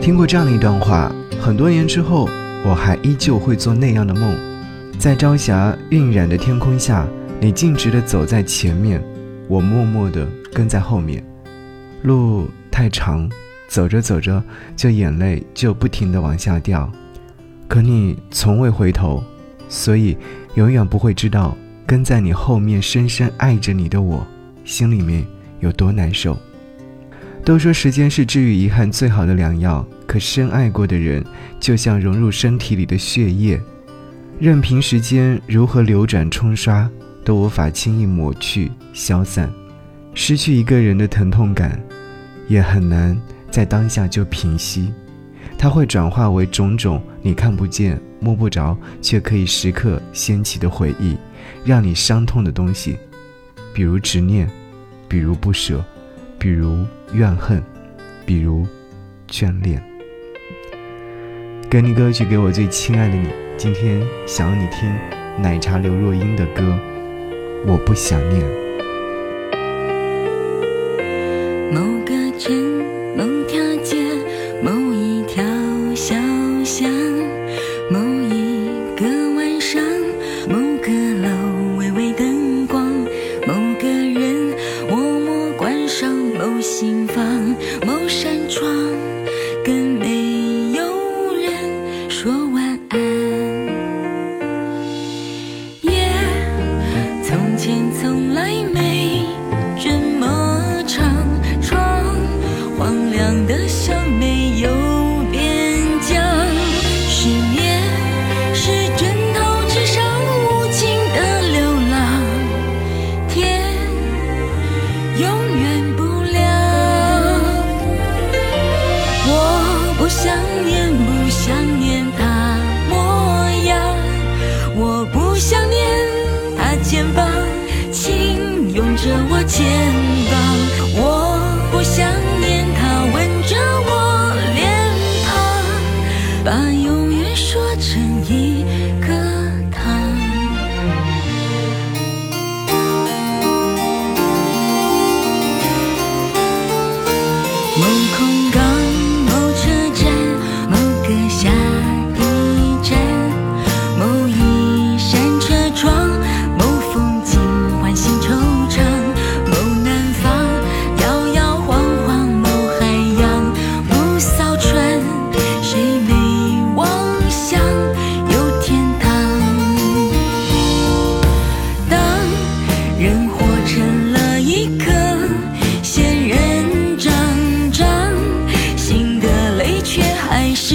听过这样的一段话：很多年之后，我还依旧会做那样的梦，在朝霞晕染的天空下，你径直的走在前面，我默默的跟在后面。路太长，走着走着，就眼泪就不停的往下掉。可你从未回头，所以永远不会知道跟在你后面深深爱着你的我，心里面有多难受。都说时间是治愈遗憾最好的良药，可深爱过的人就像融入身体里的血液，任凭时间如何流转冲刷，都无法轻易抹去消散。失去一个人的疼痛感，也很难在当下就平息，它会转化为种种你看不见、摸不着，却可以时刻掀起的回忆，让你伤痛的东西，比如执念，比如不舍。比如怨恨，比如眷恋。给你歌曲，给我最亲爱的你。今天想要你听奶茶刘若英的歌，我不想念。某个城，某跟想念，不想念他模样，我不想念他肩膀，轻拥着我肩膀。我不想念他吻着我脸庞，把永远说成一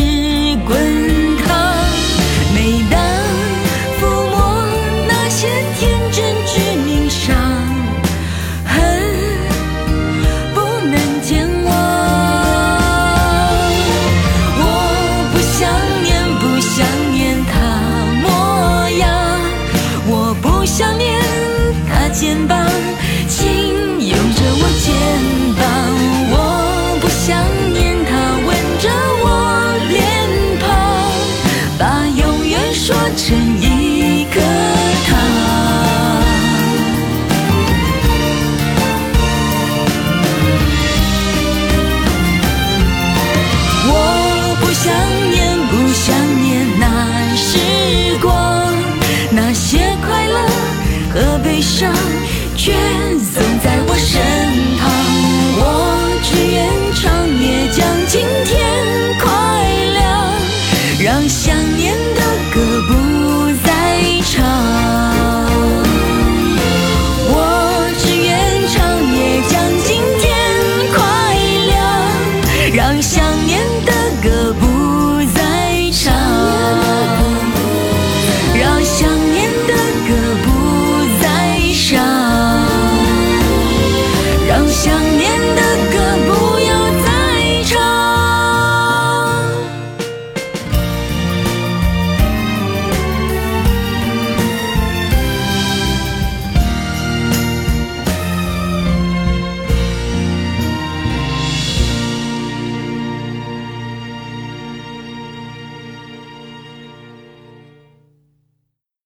是滚烫，每当抚摸那些天真致命伤，恨不能见我，我不想念，不想念他模样，我不想念他肩膀，轻拥着我肩膀，我不想念。让想念的歌不